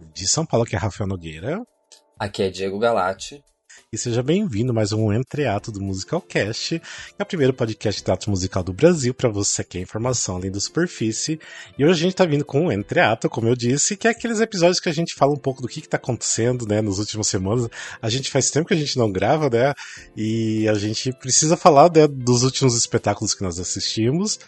De São Paulo, que é Rafael Nogueira. Aqui é Diego Galati. E seja bem-vindo a mais um Entreato do Musicalcast, que é o primeiro podcast de teatro musical do Brasil para você que quer informação além da superfície. E hoje a gente tá vindo com o Entreato, como eu disse, que é aqueles episódios que a gente fala um pouco do que, que tá acontecendo, né, nas últimas semanas. A gente faz tempo que a gente não grava, né, e a gente precisa falar né, dos últimos espetáculos que nós assistimos.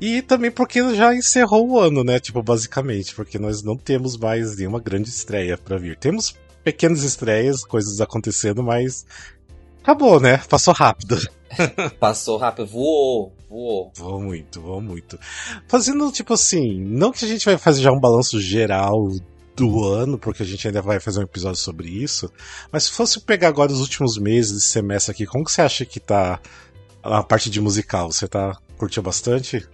E também porque já encerrou o ano, né? Tipo, basicamente, porque nós não temos mais nenhuma grande estreia para vir. Temos pequenas estreias, coisas acontecendo, mas acabou, né? Passou rápido. Passou rápido, voou, voou. Voou muito, voou muito. Fazendo tipo assim, não que a gente vai fazer já um balanço geral do ano, porque a gente ainda vai fazer um episódio sobre isso, mas se fosse pegar agora os últimos meses desse semestre aqui, como que você acha que tá a parte de musical? Você tá curtiu bastante?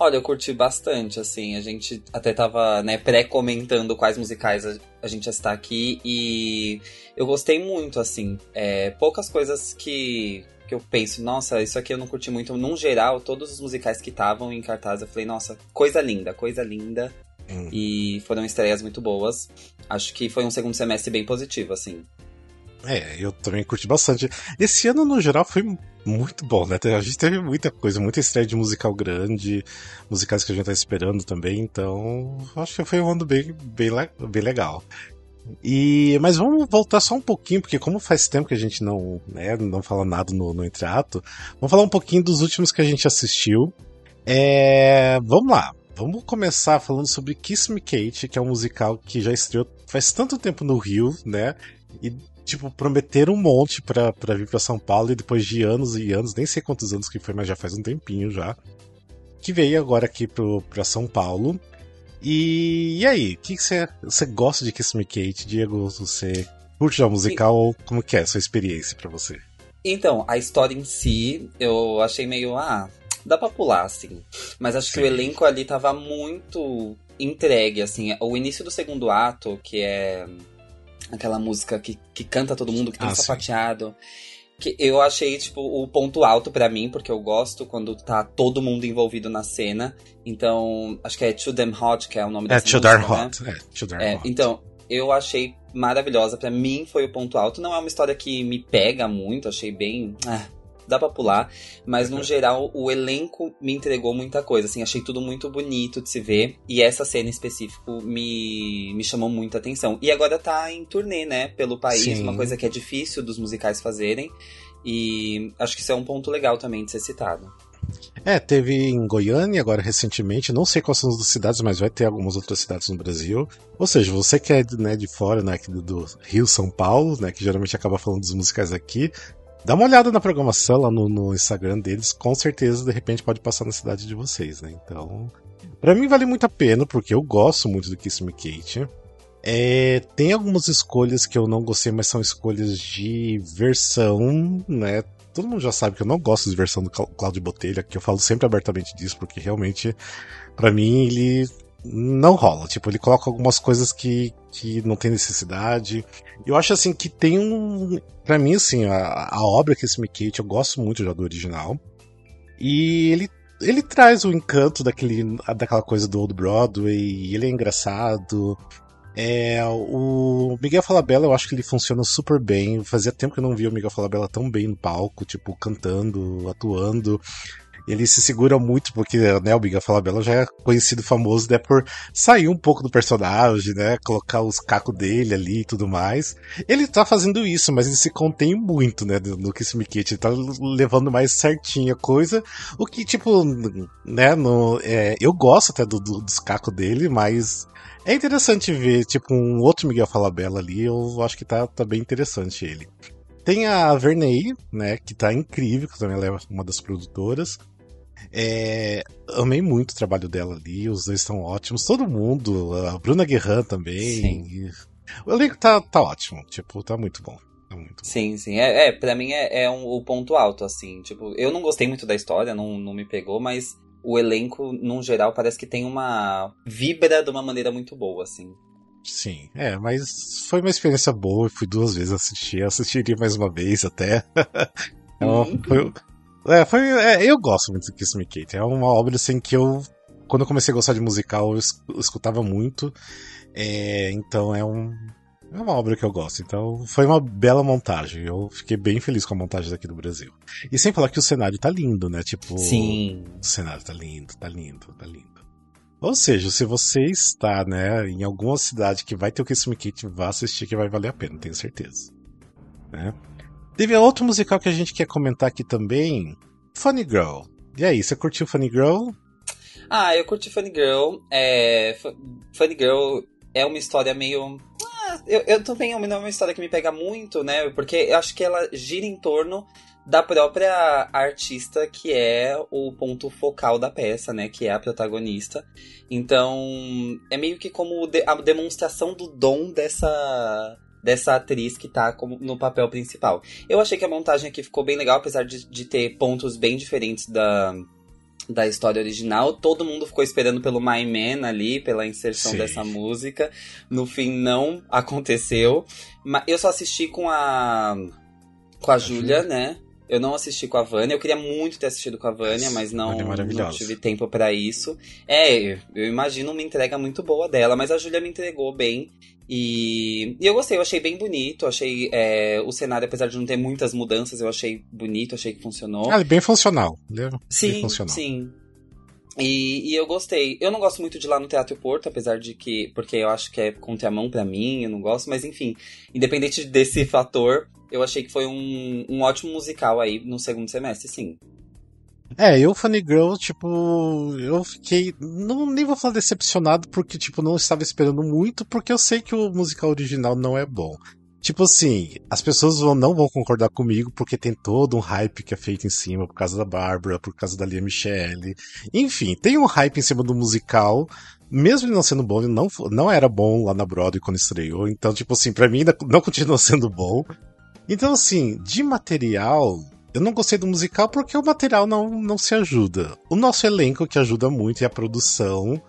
Olha, eu curti bastante, assim. A gente até tava, né, pré-comentando quais musicais a, a, gente está aqui e eu gostei muito, assim. É, poucas coisas que, que eu penso, nossa, isso aqui eu não curti muito. Num geral, todos os musicais que estavam em cartaz, eu falei, nossa, coisa linda, coisa linda. Hum. E foram estreias muito boas. Acho que foi um segundo semestre bem positivo, assim. É, eu também curti bastante. Esse ano, no geral, foi muito bom, né? A gente teve muita coisa, muita estreia de musical grande, musicais que a gente tá esperando também, então acho que foi um ano bem, bem, bem legal. E, mas vamos voltar só um pouquinho, porque como faz tempo que a gente não, né, não fala nada no, no entreato, vamos falar um pouquinho dos últimos que a gente assistiu. É, vamos lá, vamos começar falando sobre Kiss Me Kate, que é um musical que já estreou faz tanto tempo no Rio, né? E tipo, prometeram um monte pra, pra vir pra São Paulo e depois de anos e anos, nem sei quantos anos que foi, mas já faz um tempinho já, que veio agora aqui pro, pra São Paulo. E, e aí, o que você gosta de Kiss Me Kate, Diego? Você curte já o musical ou como que é a sua experiência para você? Então, a história em si, eu achei meio, ah, dá pra pular, assim. Mas acho Sim. que o elenco ali tava muito entregue, assim. O início do segundo ato, que é aquela música que, que canta todo mundo, que tem ah, sapateado. Que eu achei, tipo, o ponto alto para mim, porque eu gosto quando tá todo mundo envolvido na cena. Então, acho que é Too Damn Hot, que é o nome é, Too música, Darn né? Hot. É, Too Darn é, Hot. Então, eu achei maravilhosa. para mim foi o ponto alto. Não é uma história que me pega muito, achei bem. Ah, dá pra pular. Mas, no geral, o elenco me entregou muita coisa. Assim, achei tudo muito bonito de se ver. E essa cena em específico me, me chamou muita atenção. E agora tá em turnê, né? Pelo país, Sim. uma coisa que é difícil dos musicais fazerem. E acho que isso é um ponto legal também de ser citado. É, teve em Goiânia agora recentemente, não sei quais são as cidades, mas vai ter algumas outras cidades no Brasil. Ou seja, você que é né, de fora, né, do, do Rio, São Paulo, né, que geralmente acaba falando dos musicais aqui, Dá uma olhada na programação lá no, no, Instagram deles, com certeza de repente pode passar na cidade de vocês, né? Então, para mim vale muito a pena, porque eu gosto muito do Kiss Me Kate. É, tem algumas escolhas que eu não gostei, mas são escolhas de versão, né? Todo mundo já sabe que eu não gosto de versão do Cláudio Botelha, que eu falo sempre abertamente disso, porque realmente, para mim, ele não rola. Tipo, ele coloca algumas coisas que, que não tem necessidade. Eu acho assim que tem um. Para mim, assim, a, a obra que esse Mickey, eu gosto muito já do original. E ele, ele traz o encanto daquele, daquela coisa do Old Broadway, ele é engraçado. É, o Miguel Falabella, eu acho que ele funciona super bem. Fazia tempo que eu não via o Miguel Falabella tão bem no palco, tipo, cantando, atuando ele se segura muito, porque né, o Biga Falabella já é conhecido famoso né, por sair um pouco do personagem, né? Colocar os cacos dele ali e tudo mais. Ele tá fazendo isso, mas ele se contém muito, né? No Kiss Me Kate. Ele tá levando mais certinho a coisa. O que, tipo, né? No, é, eu gosto até do, do, dos cacos dele, mas é interessante ver, tipo, um outro Miguel Falabella ali. Eu acho que tá, tá bem interessante ele. Tem a Verney, né, que tá incrível, que também é uma das produtoras. É, amei muito o trabalho dela ali, os dois estão ótimos, todo mundo, a Bruna Guerran também. E, o elenco tá, tá ótimo, tipo, tá muito bom. Tá muito sim, sim. É, é, pra mim é, é um, o ponto alto, assim. Tipo, eu não gostei muito da história, não, não me pegou, mas o elenco, num geral, parece que tem uma. vibra de uma maneira muito boa, assim. Sim, é, mas foi uma experiência boa, eu fui duas vezes assistir, assistiria mais uma vez até. então, foi, é, foi, é, eu gosto muito do Kiss Me Kate. É uma obra assim que eu quando eu comecei a gostar de musical, eu, escutava muito. É, então é um. É uma obra que eu gosto. Então foi uma bela montagem. Eu fiquei bem feliz com a montagem daqui do Brasil. E sem falar que o cenário tá lindo, né? Tipo. Sim. O cenário tá lindo, tá lindo, tá lindo. Ou seja, se você está, né, em alguma cidade que vai ter o Kiss Me Kit, vá assistir que vai valer a pena, tenho certeza. Né? Teve outro musical que a gente quer comentar aqui também, Funny Girl. E aí, você curtiu Funny Girl? Ah, eu curti Funny Girl. É, Funny Girl é uma história meio. Ah, eu, eu também não é uma história que me pega muito, né? Porque eu acho que ela gira em torno da própria artista que é o ponto focal da peça, né? Que é a protagonista. Então, é meio que como a demonstração do dom dessa dessa atriz que tá como no papel principal. Eu achei que a montagem aqui ficou bem legal, apesar de, de ter pontos bem diferentes da, da história original. Todo mundo ficou esperando pelo My Man ali, pela inserção Sim. dessa música. No fim, não aconteceu. Mas eu só assisti com a. com a, a Júlia, né? Eu não assisti com a Vânia. Eu queria muito ter assistido com a Vânia, mas não, é não tive tempo para isso. É, eu imagino uma entrega muito boa dela, mas a Júlia me entregou bem. E, e, eu gostei, eu achei bem bonito, achei é, o cenário, apesar de não ter muitas mudanças, eu achei bonito, achei que funcionou. Ah, bem funcional. Né? Sim, bem funcional. sim. E, e, eu gostei. Eu não gosto muito de ir lá no Teatro Porto, apesar de que. Porque eu acho que é contramão para mim, eu não gosto, mas enfim. Independente desse fator, eu achei que foi um, um ótimo musical aí no segundo semestre, sim. É, eu, Funny Girl, tipo, eu fiquei. Não, nem vou falar decepcionado, porque, tipo, não estava esperando muito, porque eu sei que o musical original não é bom. Tipo assim, as pessoas vão, não vão concordar comigo porque tem todo um hype que é feito em cima por causa da Bárbara, por causa da Lia Michele. Enfim, tem um hype em cima do musical. Mesmo ele não sendo bom, ele não, não era bom lá na Broadway quando estreou. Então, tipo assim, pra mim ainda não continua sendo bom. Então, assim, de material, eu não gostei do musical porque o material não, não se ajuda. O nosso elenco que ajuda muito e a produção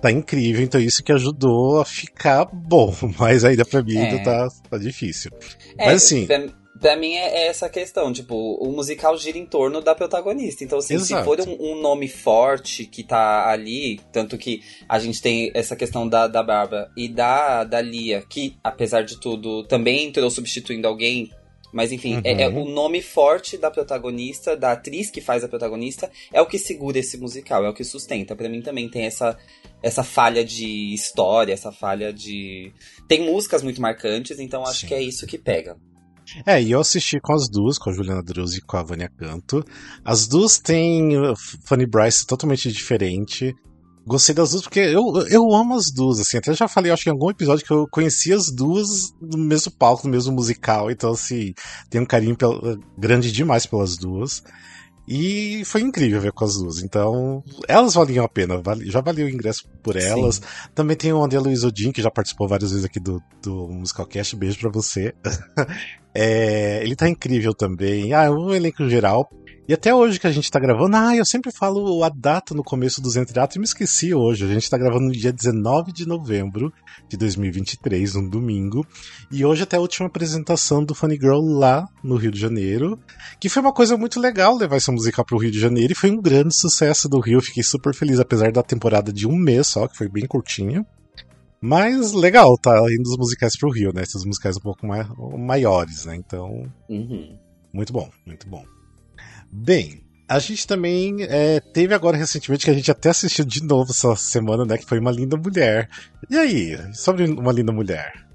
tá incrível, então isso que ajudou a ficar bom, mas ainda pra mim é. ainda tá, tá difícil. É, mas assim. Pra, pra mim é, é, essa questão, tipo, o musical gira em torno da protagonista. Então, assim, se for um, um, nome forte que tá ali, tanto que a gente tem essa questão da, da Bárbara e da, da Lia, que, apesar de tudo, também entrou substituindo alguém mas enfim, uhum. é, é, o nome forte da protagonista, da atriz que faz a protagonista, é o que segura esse musical, é o que sustenta. para mim também tem essa, essa falha de história, essa falha de. Tem músicas muito marcantes, então acho Sim. que é isso que pega. É, e eu assisti com as duas, com a Juliana Druzzi e com a Vânia Canto. As duas têm uh, Funny Bryce totalmente diferente. Gostei das duas porque eu, eu amo as duas, assim. Até já falei, acho que em algum episódio que eu conheci as duas no mesmo palco, no mesmo musical. Então, assim, tem um carinho grande demais pelas duas. E foi incrível ver com as duas. Então, elas valiam a pena. Já valeu o ingresso por elas. Sim. Também tem o André Luiz Odin, que já participou várias vezes aqui do, do Musicalcast. Beijo pra você. é, ele tá incrível também. Ah, o elenco geral. E até hoje que a gente tá gravando, ah, eu sempre falo a data no começo dos entreatos e me esqueci hoje. A gente tá gravando no dia 19 de novembro de 2023, um domingo. E hoje até a última apresentação do Funny Girl lá no Rio de Janeiro. Que foi uma coisa muito legal levar essa música pro Rio de Janeiro e foi um grande sucesso do Rio. Fiquei super feliz, apesar da temporada de um mês só, que foi bem curtinha. Mas legal, tá indo os musicais pro Rio, né? Esses musicais um pouco mais, maiores, né? Então. Uhum. Muito bom, muito bom. Bem, a gente também é, teve agora recentemente que a gente até assistiu de novo essa semana, né? Que foi Uma Linda Mulher. E aí, sobre Uma Linda Mulher?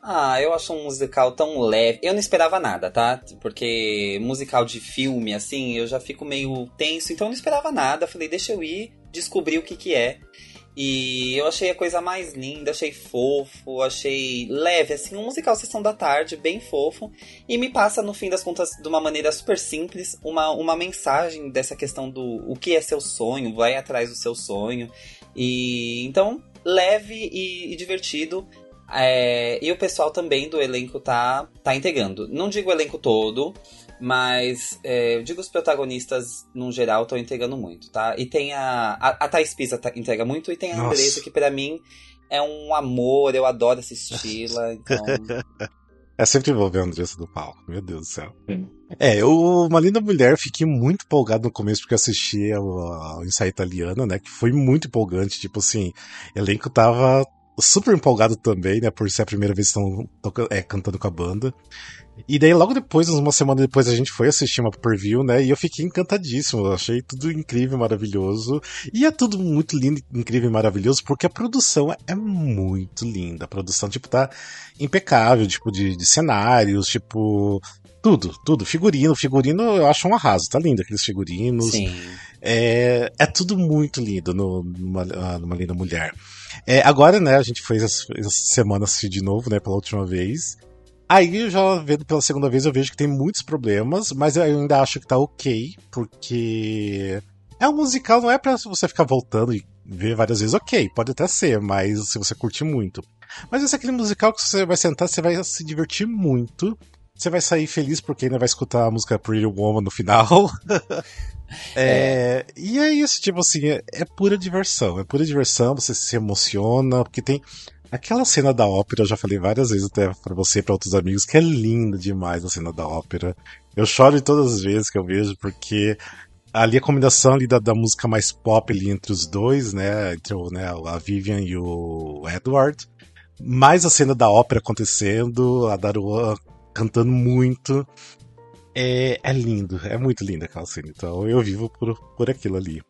Ah, eu acho um musical tão leve. Eu não esperava nada, tá? Porque musical de filme, assim, eu já fico meio tenso, então eu não esperava nada. Falei, deixa eu ir, descobrir o que que é. E eu achei a coisa mais linda, achei fofo, achei leve, assim, um musical Sessão da Tarde, bem fofo. E me passa, no fim das contas, de uma maneira super simples, uma, uma mensagem dessa questão do o que é seu sonho, vai atrás do seu sonho. E então, leve e, e divertido. É, e o pessoal também do elenco tá, tá integrando. Não digo o elenco todo, mas é, eu digo os protagonistas, no geral, estão entregando muito, tá? E tem a. A, a Thais Pisa tá, entrega muito, e tem a Nossa. Andressa, que para mim é um amor, eu adoro assistir la então. É sempre bom ver a Andressa do palco, meu Deus do céu. É, o Uma Linda Mulher, fiquei muito empolgado no começo porque eu assisti ao, ao ensaio italiano, né? Que foi muito empolgante, tipo assim, o elenco tava super empolgado também, né? Por ser a primeira vez que estão é, cantando com a banda. E daí, logo depois, uma semana depois, a gente foi assistir uma preview, né? E eu fiquei encantadíssimo. Eu achei tudo incrível, maravilhoso. E é tudo muito lindo, incrível e maravilhoso, porque a produção é muito linda. A produção, tipo, tá impecável, tipo, de, de cenários, tipo. Tudo, tudo. Figurino, figurino eu acho um arraso. Tá lindo aqueles figurinos. Sim. É, é tudo muito lindo no, numa, ah, numa Linda Mulher. É, agora, né, a gente fez essa semana assistir de novo, né, pela última vez. Aí, já vendo pela segunda vez, eu vejo que tem muitos problemas, mas eu ainda acho que tá ok, porque é um musical, não é pra você ficar voltando e ver várias vezes. Ok, pode até ser, mas se você curte muito. Mas esse é aquele musical que você vai sentar, você vai se divertir muito. Você vai sair feliz porque ainda vai escutar a música Pretty Woman no final. é, e é isso, tipo assim, é, é pura diversão. É pura diversão, você se emociona, porque tem Aquela cena da ópera, eu já falei várias vezes até para você e pra outros amigos, que é linda demais a cena da ópera. Eu choro todas as vezes que eu vejo, porque ali a combinação ali da, da música mais pop ali entre os dois, né, entre o, né, a Vivian e o Edward, mais a cena da ópera acontecendo, a Darua cantando muito, é, é lindo, é muito linda aquela cena, então eu vivo por, por aquilo ali.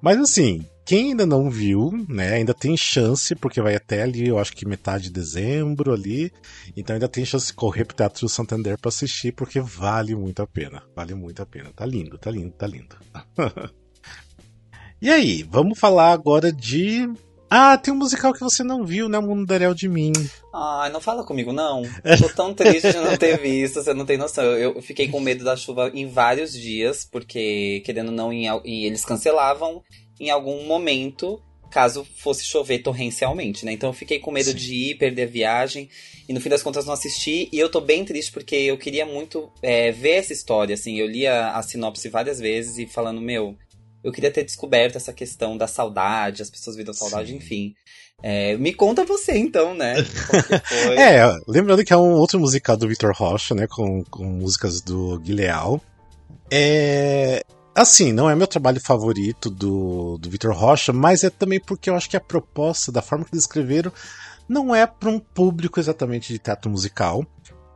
Mas assim, quem ainda não viu, né, ainda tem chance, porque vai até ali, eu acho que metade de dezembro ali. Então ainda tem chance de correr pro Teatro Santander para assistir, porque vale muito a pena. Vale muito a pena. Tá lindo, tá lindo, tá lindo. e aí, vamos falar agora de. Ah, tem um musical que você não viu, né? O Mundo Darel de Mim. Ai, não fala comigo, não. Tô tão triste de não ter visto, você não tem noção. Eu, eu fiquei com medo da chuva em vários dias, porque, querendo ou não, em, em, eles cancelavam em algum momento, caso fosse chover torrencialmente, né? Então eu fiquei com medo Sim. de ir, perder a viagem. E no fim das contas não assisti. E eu tô bem triste porque eu queria muito é, ver essa história, assim. Eu li a, a sinopse várias vezes e falando, meu, eu queria ter descoberto essa questão da saudade, as pessoas viram saudade, Sim. enfim. É, me conta você, então, né? é, lembrando que é um outro musical do Victor Rocha, né? Com, com músicas do Guilherme. É, Assim, não é meu trabalho favorito do, do Vitor Rocha, mas é também porque eu acho que a proposta, da forma que eles escreveram, não é para um público exatamente de teatro musical.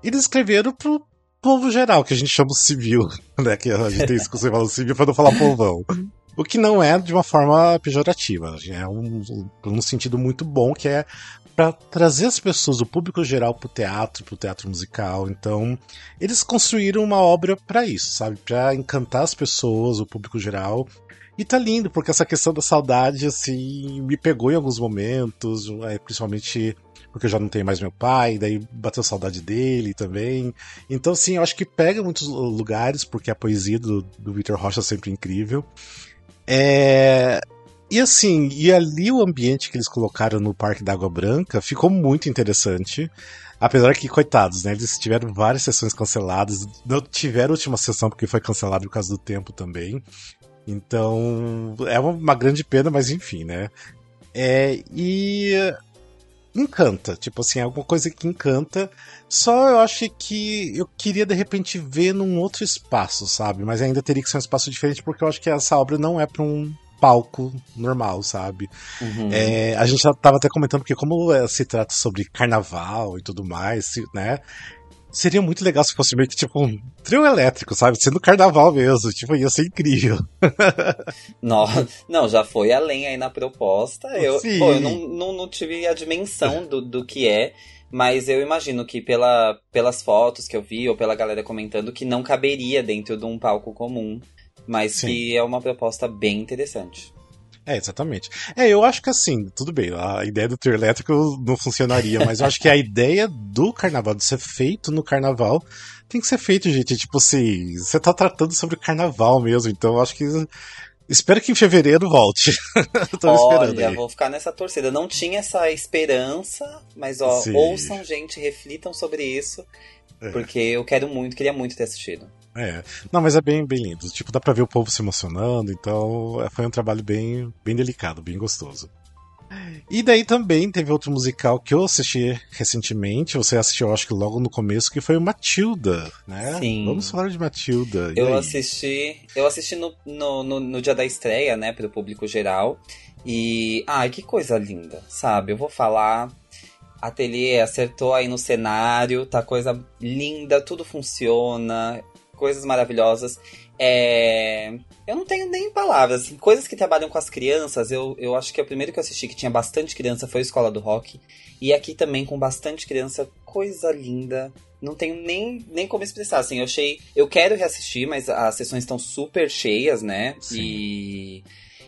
Eles escreveram para o povo geral, que a gente chama civil, né? Que a gente tem isso que você fala civil para não falar povão. O que não é de uma forma pejorativa, é um, um sentido muito bom, que é para trazer as pessoas, o público geral, pro teatro, pro teatro musical. Então, eles construíram uma obra para isso, sabe? Para encantar as pessoas, o público geral. E tá lindo, porque essa questão da saudade, assim, me pegou em alguns momentos, é, principalmente porque eu já não tenho mais meu pai, daí bateu saudade dele também. Então, sim, eu acho que pega muitos lugares, porque a poesia do, do Victor Rocha é sempre incrível. É, e assim, e ali o ambiente que eles colocaram no Parque da Água Branca ficou muito interessante. Apesar que, coitados, né? Eles tiveram várias sessões canceladas. Não tiveram a última sessão porque foi cancelado por causa do tempo também. Então, é uma grande pena, mas enfim, né? É, e encanta, tipo assim, é alguma coisa que encanta. Só eu acho que eu queria de repente ver num outro espaço, sabe? Mas ainda teria que ser um espaço diferente porque eu acho que essa obra não é para um palco normal, sabe? Uhum. É, a gente já tava até comentando que como é, se trata sobre carnaval e tudo mais, né? Seria muito legal se fosse meio que tipo um trio elétrico, sabe? Sendo carnaval mesmo, tipo, ia ser incrível. não, não, já foi além aí na proposta. Eu, pô, eu não, não, não, tive a dimensão do, do que é, mas eu imagino que pela, pelas fotos que eu vi ou pela galera comentando que não caberia dentro de um palco comum mas Sim. que é uma proposta bem interessante. É, exatamente. É, eu acho que assim, tudo bem, a ideia do trio elétrico não funcionaria, mas eu acho que a ideia do carnaval, de ser feito no carnaval, tem que ser feito, gente. Tipo assim, você tá tratando sobre o carnaval mesmo, então eu acho que. Espero que em fevereiro volte. Tô Olha, esperando aí. vou ficar nessa torcida. Não tinha essa esperança, mas ó, Sim. ouçam, gente, reflitam sobre isso. É. Porque eu quero muito, queria muito ter assistido. É. Não, mas é bem, bem lindo. Tipo, dá pra ver o povo se emocionando, então é, foi um trabalho bem, bem delicado, bem gostoso. E daí também teve outro musical que eu assisti recentemente, você assistiu acho que logo no começo, que foi o Matilda, né? Sim. Vamos falar de Matilda. Eu assisti, eu assisti no, no, no, no, dia da estreia, né, pro público geral. E, ai, que coisa linda, sabe? Eu vou falar, Ateliê acertou aí no cenário, tá coisa linda, tudo funciona, coisas maravilhosas. É... Eu não tenho nem palavras. Assim, coisas que trabalham com as crianças, eu, eu acho que é o primeiro que eu assisti que tinha bastante criança foi a Escola do Rock. E aqui também com bastante criança, coisa linda. Não tenho nem, nem como expressar. Assim, eu achei. Eu quero reassistir, mas as sessões estão super cheias, né? Sim. E.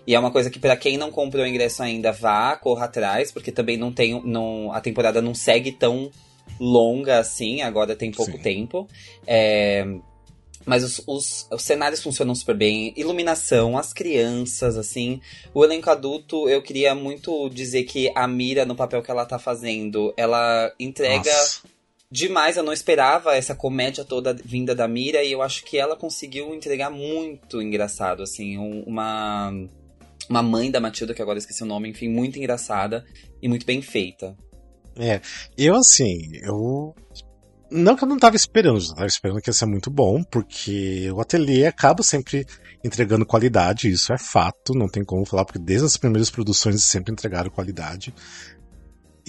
E é uma coisa que para quem não comprou o ingresso ainda, vá, corra atrás, porque também não tem. Não, a temporada não segue tão longa assim, agora tem pouco Sim. tempo. É, mas os, os, os, cenários funcionam super bem. Iluminação, as crianças, assim. O elenco adulto, eu queria muito dizer que a Mira, no papel que ela tá fazendo, ela entrega Nossa. demais. Eu não esperava essa comédia toda vinda da Mira. E eu acho que ela conseguiu entregar muito engraçado, assim. Um, uma, uma mãe da Matilda, que agora esqueci o nome, enfim, muito engraçada e muito bem feita. É, eu assim, eu não que eu não tava esperando, eu tava esperando que ia ser muito bom, porque o ateliê acaba sempre entregando qualidade, isso é fato, não tem como falar, porque desde as primeiras produções sempre entregaram qualidade.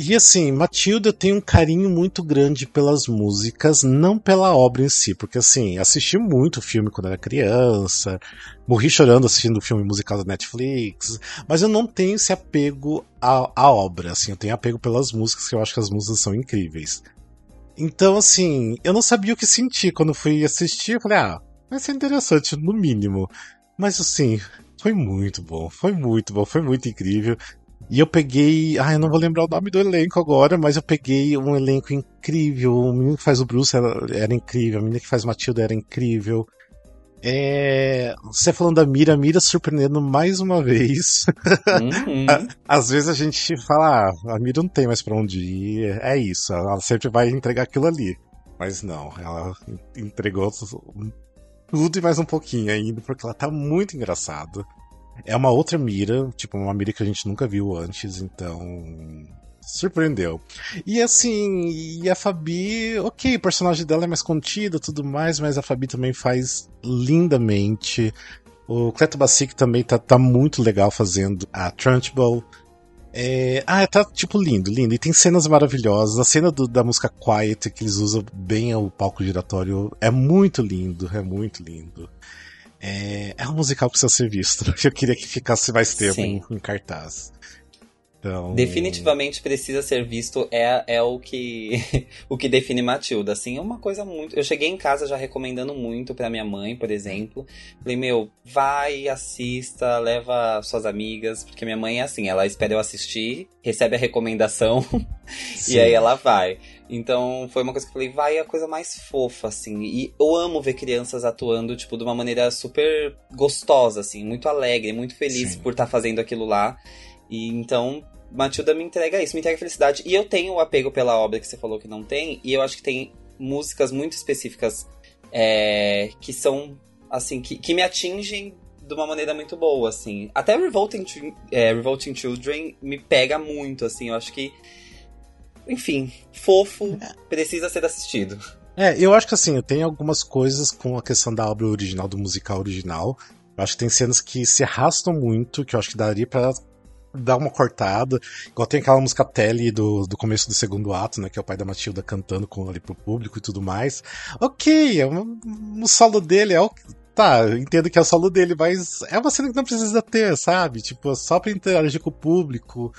E assim, Matilda tem um carinho muito grande pelas músicas, não pela obra em si, porque assim, assisti muito filme quando era criança, morri chorando assistindo o filme musical da Netflix, mas eu não tenho esse apego à, à obra, assim, eu tenho apego pelas músicas, que eu acho que as músicas são incríveis. Então, assim, eu não sabia o que sentir quando fui assistir. Eu falei, ah, vai ser interessante, no mínimo. Mas, assim, foi muito bom, foi muito bom, foi muito incrível. E eu peguei. Ah, eu não vou lembrar o nome do elenco agora, mas eu peguei um elenco incrível. O menino que faz o Bruce era, era incrível, a menina que faz Matilda era incrível. É... Você falando da Mira, a Mira surpreendendo mais uma vez. Uhum. Às vezes a gente fala, ah, a Mira não tem mais pra onde ir, é isso, ela sempre vai entregar aquilo ali. Mas não, ela entregou tudo e mais um pouquinho ainda, porque ela tá muito engraçada. É uma outra Mira, tipo, uma Mira que a gente nunca viu antes, então surpreendeu. E assim, e a Fabi, ok, o personagem dela é mais contido tudo mais, mas a Fabi também faz lindamente. O Cleto Bacic também tá, tá muito legal fazendo a Trunchbull. É, ah, tá tipo lindo, lindo. E tem cenas maravilhosas. A cena do, da música Quiet, que eles usam bem o palco giratório, é muito lindo, é muito lindo. É, é um musical que precisa ser visto. Eu queria que ficasse mais tempo em, em cartaz. Então... Definitivamente precisa ser visto, é, é o que o que define Matilda. Assim, é uma coisa muito. Eu cheguei em casa já recomendando muito para minha mãe, por exemplo. Falei, meu, vai, assista, leva suas amigas, porque minha mãe é assim, ela espera eu assistir, recebe a recomendação e aí ela vai. Então foi uma coisa que eu falei, vai é a coisa mais fofa, assim. E eu amo ver crianças atuando, tipo, de uma maneira super gostosa, assim, muito alegre, muito feliz Sim. por estar tá fazendo aquilo lá. E então, Matilda me entrega isso, me entrega felicidade. E eu tenho o apego pela obra que você falou que não tem, e eu acho que tem músicas muito específicas é, que são, assim, que, que me atingem de uma maneira muito boa, assim. Até Revolting, é, Revolting Children me pega muito, assim. Eu acho que, enfim, fofo, precisa ser assistido. É, eu acho que assim, tem algumas coisas com a questão da obra original, do musical original. Eu acho que tem cenas que se arrastam muito, que eu acho que daria para dar uma cortada. Igual tem aquela música Telly do, do começo do segundo ato, né? Que é o pai da Matilda cantando com ali pro público e tudo mais. Ok, é um, um solo dele, é o. Tá, entendo que é o solo dele, mas é uma cena que não precisa ter, sabe? Tipo, só pra interagir com o público.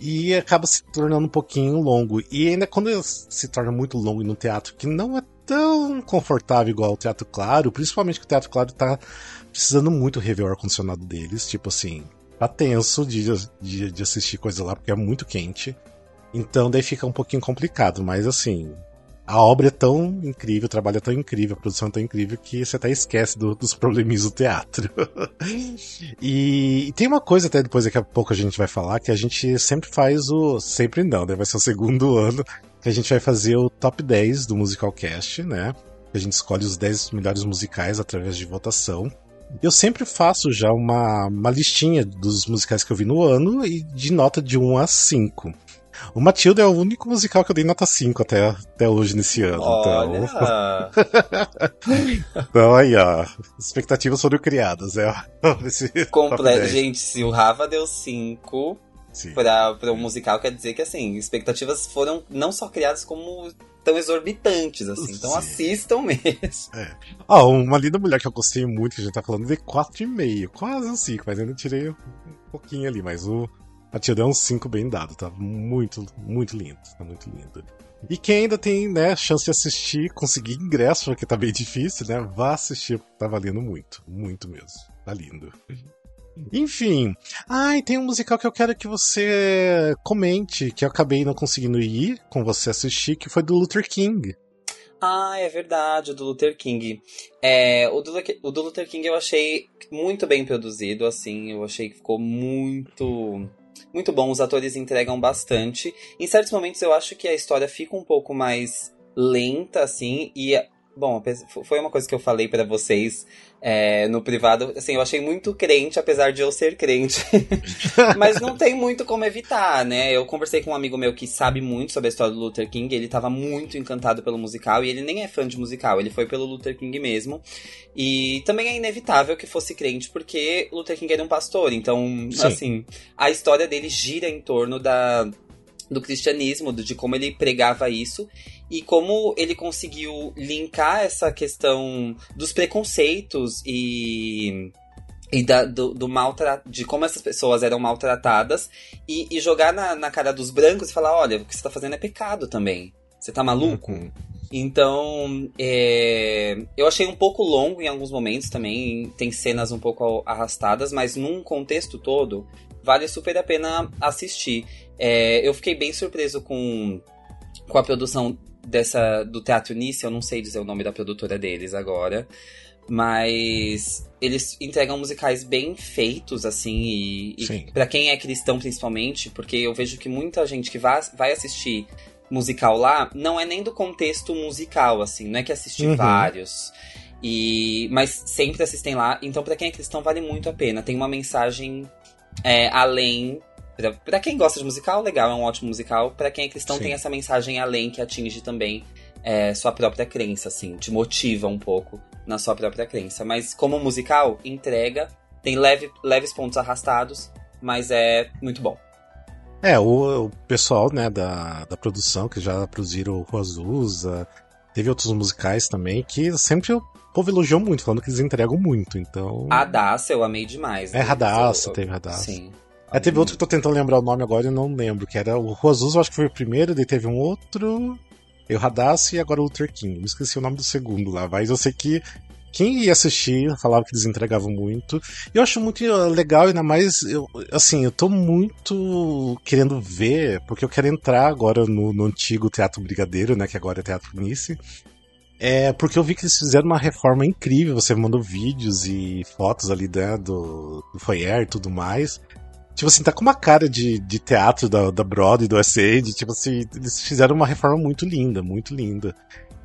E acaba se tornando um pouquinho longo. E ainda quando se torna muito longo no teatro, que não é tão confortável igual o Teatro Claro, principalmente que o Teatro Claro tá precisando muito rever o ar-condicionado deles. Tipo assim, tá tenso de, de, de assistir coisa lá, porque é muito quente. Então daí fica um pouquinho complicado, mas assim, a obra é tão incrível, o trabalho é tão incrível, a produção é tão incrível que você até esquece do, dos probleminhas do teatro. e, e, tem uma coisa até depois daqui a pouco a gente vai falar que a gente sempre faz o. Sempre não, né? Vai ser o segundo ano que a gente vai fazer o top 10 do Musicalcast, né? A gente escolhe os 10 melhores musicais através de votação. Eu sempre faço já uma, uma listinha dos musicais que eu vi no ano e de nota de 1 a 5. O Matilda é o único musical que eu dei nota 5 até, até hoje nesse ano. Olha. Então... então aí, ó. Expectativas foram criadas, é. Completo. Gente, se o Rafa deu 5 para o um musical, quer dizer que assim, expectativas foram não só criadas como tão exorbitantes, assim. Então Sim. assistam mesmo. É. Ó, uma linda mulher que eu gostei muito, que a gente tá falando, de 4,5. Quase um 5, mas ainda tirei um pouquinho ali. Mas o Matilda é um 5 bem dado. Tá muito, muito lindo. Tá muito lindo. E quem ainda tem, né, chance de assistir, conseguir ingresso, porque tá bem difícil, né? Vá assistir, tá valendo muito. Muito mesmo. Tá lindo. Enfim. Ah, e tem um musical que eu quero que você comente, que eu acabei não conseguindo ir com você assistir, que foi do Luther King. Ah, é verdade, o do Luther King. É, o, do, o do Luther King eu achei muito bem produzido, assim, eu achei que ficou muito. Muito bom, os atores entregam bastante. Em certos momentos eu acho que a história fica um pouco mais lenta, assim, e Bom, foi uma coisa que eu falei para vocês é, no privado. Assim, eu achei muito crente, apesar de eu ser crente. Mas não tem muito como evitar, né? Eu conversei com um amigo meu que sabe muito sobre a história do Luther King. Ele tava muito encantado pelo musical. E ele nem é fã de musical, ele foi pelo Luther King mesmo. E também é inevitável que fosse crente, porque Luther King era um pastor. Então, Sim. assim, a história dele gira em torno da do cristianismo, de como ele pregava isso e como ele conseguiu linkar essa questão dos preconceitos e e da, do, do de como essas pessoas eram maltratadas e, e jogar na, na, cara dos brancos e falar, olha, o que você tá fazendo é pecado também. Você tá maluco? Uhum. Então, é, eu achei um pouco longo em alguns momentos também, tem cenas um pouco arrastadas, mas num contexto todo, vale super a pena assistir. É, eu fiquei bem surpreso com, com a produção dessa do Teatro Nice, eu não sei dizer o nome da produtora deles agora, mas eles entregam musicais bem feitos, assim, e, e para quem é cristão principalmente, porque eu vejo que muita gente que vai, vai assistir musical lá não é nem do contexto musical, assim, não é que assiste uhum. vários. E, mas sempre assistem lá, então para quem é cristão vale muito a pena. Tem uma mensagem é, além para quem gosta de musical, legal, é um ótimo musical. Para quem é cristão, Sim. tem essa mensagem além que atinge também é, sua própria crença, assim, te motiva um pouco na sua própria crença. Mas como musical, entrega, tem leve, leves pontos arrastados, mas é muito bom. É, o, o pessoal, né, da, da produção, que já produziram o Azusa, teve outros musicais também, que sempre o povo elogiou muito, falando que eles entregam muito, então... A Daça eu amei demais. É, né? Radassa, teve Radassa. Sim. Aí teve outro que eu tô tentando lembrar o nome agora e não lembro, que era o Rosus, eu acho que foi o primeiro, daí teve um outro, eu Radassa e agora o Luther King. Me esqueci o nome do segundo lá, mas eu sei que quem ia assistir falava que eles entregavam muito. Eu acho muito legal, ainda mais, eu, assim, eu tô muito querendo ver, porque eu quero entrar agora no, no antigo Teatro Brigadeiro, né, que agora é Teatro Nice. É, porque eu vi que eles fizeram uma reforma incrível, você mandou vídeos e fotos ali né, do, do foyer e tudo mais. Tipo assim, tá com uma cara de, de teatro da, da Broadway, do USA, de tipo assim, eles fizeram uma reforma muito linda, muito linda.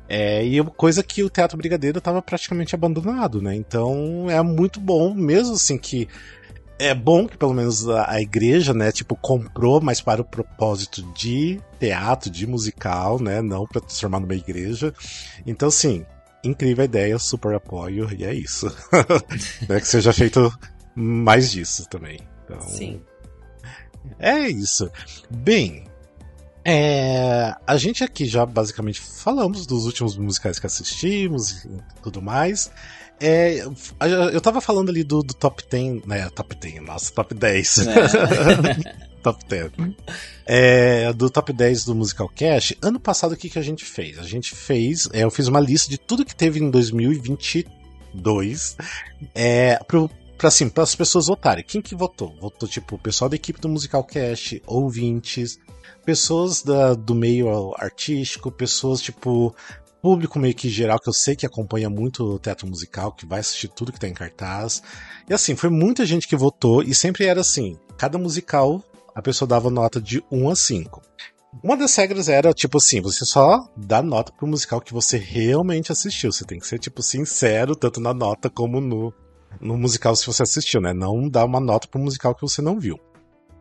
É, e coisa que o Teatro Brigadeiro estava praticamente abandonado, né? Então é muito bom, mesmo assim que é bom que pelo menos a, a, igreja, né, tipo, comprou, mas para o propósito de teatro, de musical, né, não para transformar numa igreja. Então, assim, incrível ideia, super apoio, e é isso. né, que seja feito mais disso também. Então, Sim. É isso. Bem, é, a gente aqui já basicamente falamos dos últimos musicais que assistimos e tudo mais. É, eu tava falando ali do, do top 10, né? Top 10, nossa, top 10. É. top 10. É, do top 10 do Musical Cash. Ano passado, o que, que a gente fez? A gente fez. É, eu fiz uma lista de tudo que teve em 2022 é, pro, pra, assim, as pessoas votarem. Quem que votou? Votou, tipo, o pessoal da equipe do Musical Cast, ouvintes, pessoas da, do meio artístico, pessoas, tipo, público meio que geral, que eu sei que acompanha muito o teatro musical, que vai assistir tudo que tá em cartaz. E assim, foi muita gente que votou, e sempre era assim: cada musical a pessoa dava nota de 1 a 5. Uma das regras era, tipo assim, você só dá nota pro musical que você realmente assistiu. Você tem que ser, tipo, sincero, tanto na nota como no, no musical se você assistiu, né? Não dá uma nota pro musical que você não viu.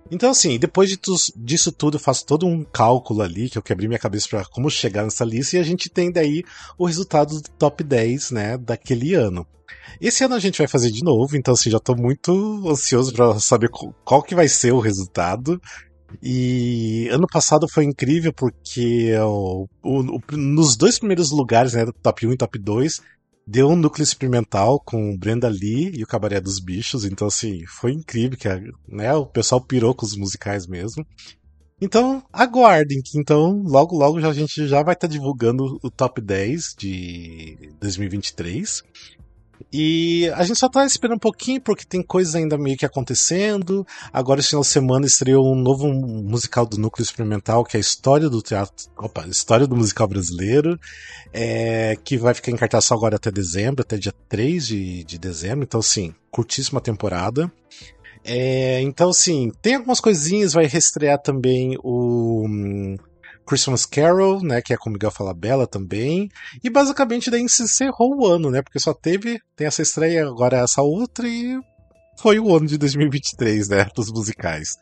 Então, assim, depois de disso tudo, eu faço todo um cálculo ali, que eu quebrei minha cabeça para como chegar nessa lista, e a gente tem daí o resultado do top 10, né, daquele ano. Esse ano a gente vai fazer de novo, então, assim, já tô muito ansioso para saber qual que vai ser o resultado. E ano passado foi incrível porque o, o, o, nos dois primeiros lugares, né, top 1 e top 2, deu um núcleo experimental com Brenda Lee e o Cabaré dos Bichos, então assim, foi incrível que né, o pessoal pirou com os musicais mesmo. Então, aguardem que então logo logo já, a gente já vai estar tá divulgando o top 10 de 2023. E a gente só tá esperando um pouquinho porque tem coisas ainda meio que acontecendo. Agora, esse final de semana, estreou um novo musical do Núcleo Experimental, que é a história do teatro. Opa, história do musical brasileiro. É, que vai ficar em cartaz só agora até dezembro, até dia 3 de, de dezembro. Então, assim, curtíssima temporada. É, então, assim, tem algumas coisinhas, vai reestrear também o Christmas Carol, né, que é com Miguel Falabella também. E basicamente daí se encerrou o ano, né, porque só teve, tem essa estreia, agora essa outra e foi o ano de 2023, né, dos musicais.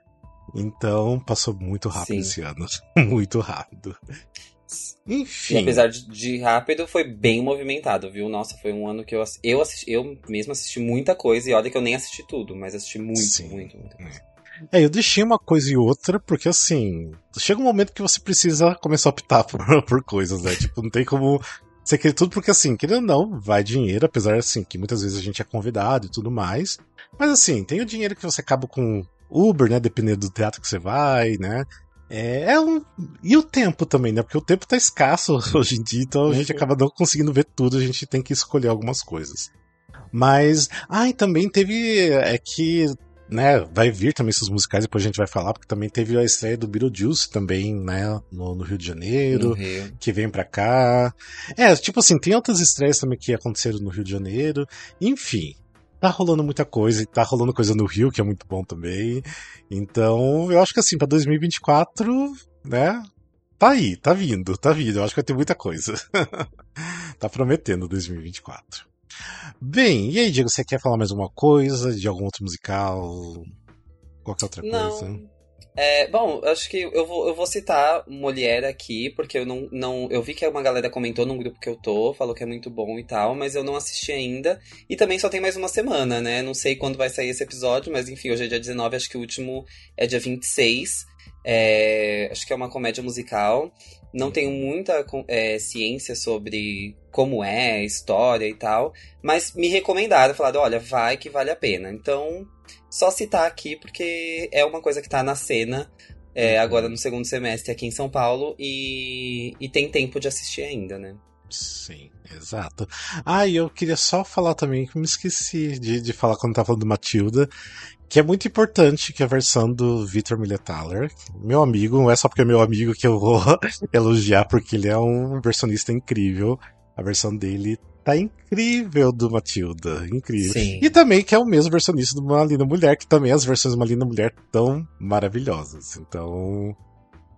Então, passou muito rápido Sim. esse ano. muito rápido. Enfim. E apesar de, rápido, foi bem movimentado, viu? Nossa, foi um ano que eu eu assisti, eu mesmo assisti muita coisa e olha que eu nem assisti tudo, mas assisti muito, Sim. muito, muito. muito. É, eu deixei uma coisa e outra, porque assim, chega um momento que você precisa começar a optar por, por coisas, né? tipo, não tem como você querer tudo, porque assim, querendo ou não, vai dinheiro, apesar assim, que muitas vezes a gente é convidado e tudo mais. Mas assim, tem o dinheiro que você acaba com Uber, né? Dependendo do teatro que você vai, né? É, é um. E o tempo também, né? Porque o tempo tá escasso hoje em dia, então a gente uhum. acaba não conseguindo ver tudo, a gente tem que escolher algumas coisas. Mas. Ah, e também teve. É que né, vai vir também esses musicais, depois a gente vai falar, porque também teve a estreia do Beetlejuice também, né, no, no Rio de Janeiro, Rio. que vem pra cá. É, tipo assim, tem outras estreias também que aconteceram no Rio de Janeiro. Enfim, tá rolando muita coisa, e tá rolando coisa no Rio, que é muito bom também. Então, eu acho que assim, pra 2024, né, tá aí, tá vindo, tá vindo. Eu acho que vai ter muita coisa. tá prometendo 2024. Bem, e aí, Diego, você quer falar mais alguma coisa de algum outro musical? Qualquer outra coisa? Não. É, bom, acho que eu vou, eu vou citar Mulher aqui, porque eu não, não. Eu vi que uma galera comentou num grupo que eu tô, falou que é muito bom e tal, mas eu não assisti ainda. E também só tem mais uma semana, né? Não sei quando vai sair esse episódio, mas enfim, hoje é dia 19, acho que o último é dia 26. É, acho que é uma comédia musical. Não tenho muita é, ciência sobre como é a história e tal, mas me recomendaram, falaram, olha, vai que vale a pena. Então, só citar aqui porque é uma coisa que tá na cena é, uhum. agora no segundo semestre aqui em São Paulo e, e tem tempo de assistir ainda, né? Sim, exato. Ah, e eu queria só falar também que me esqueci de, de falar quando tava falando do Matilda, que é muito importante que a versão do Victor Millethaler, meu amigo, não é só porque é meu amigo que eu vou elogiar, porque ele é um versionista incrível. A versão dele tá incrível do Matilda, incrível. Sim. E também que é o mesmo versionista do Uma Linda Mulher, que também as versões de Uma Linda Mulher tão maravilhosas. Então,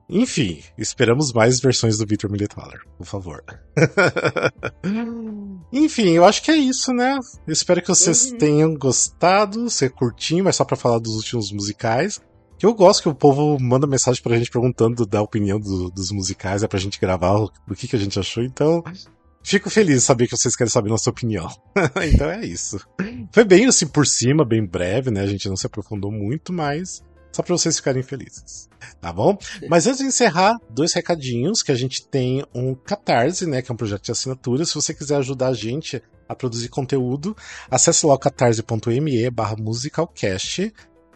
enfim, esperamos mais versões do Victor Militaler, por favor. Enfim, eu acho que é isso, né? Eu espero que vocês uhum. tenham gostado, ser curtinho, mas só para falar dos últimos musicais. Que eu gosto que o povo manda mensagem pra gente perguntando da opinião do, dos musicais, é pra gente gravar o, o que, que a gente achou, então. Fico feliz de saber que vocês querem saber nossa opinião. então é isso. Foi bem assim por cima, bem breve, né? A gente não se aprofundou muito, mas só para vocês ficarem felizes, tá bom? Mas antes de encerrar, dois recadinhos, que a gente tem um Catarse, né, que é um projeto de assinatura. Se você quiser ajudar a gente a produzir conteúdo, acesse lá o catarse.me barra musicalcast.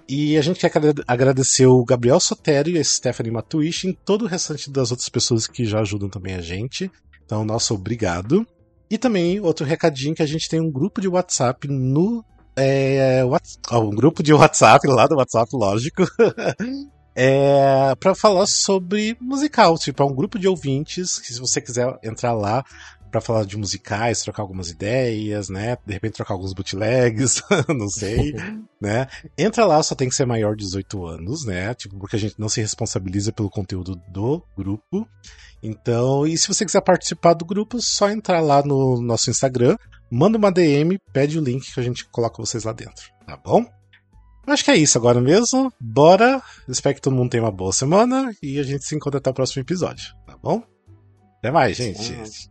E a gente quer agradecer o Gabriel Sotero e a Stephanie Matuish e todo o restante das outras pessoas que já ajudam também a gente. Então, nosso obrigado. E também outro recadinho que a gente tem um grupo de WhatsApp no é, um grupo de WhatsApp lá do WhatsApp, lógico. é, para falar sobre musical. Tipo, é um grupo de ouvintes que, se você quiser entrar lá, para falar de musicais, trocar algumas ideias, né? De repente trocar alguns bootlegs, não sei, né? Entra lá, só tem que ser maior de 18 anos, né? Tipo, porque a gente não se responsabiliza pelo conteúdo do grupo. Então, e se você quiser participar do grupo, só entrar lá no nosso Instagram, manda uma DM, pede o link que a gente coloca vocês lá dentro, tá bom? Acho que é isso agora mesmo. Bora. Espero que todo mundo tenha uma boa semana e a gente se encontra até o próximo episódio, tá bom? Até mais, gente.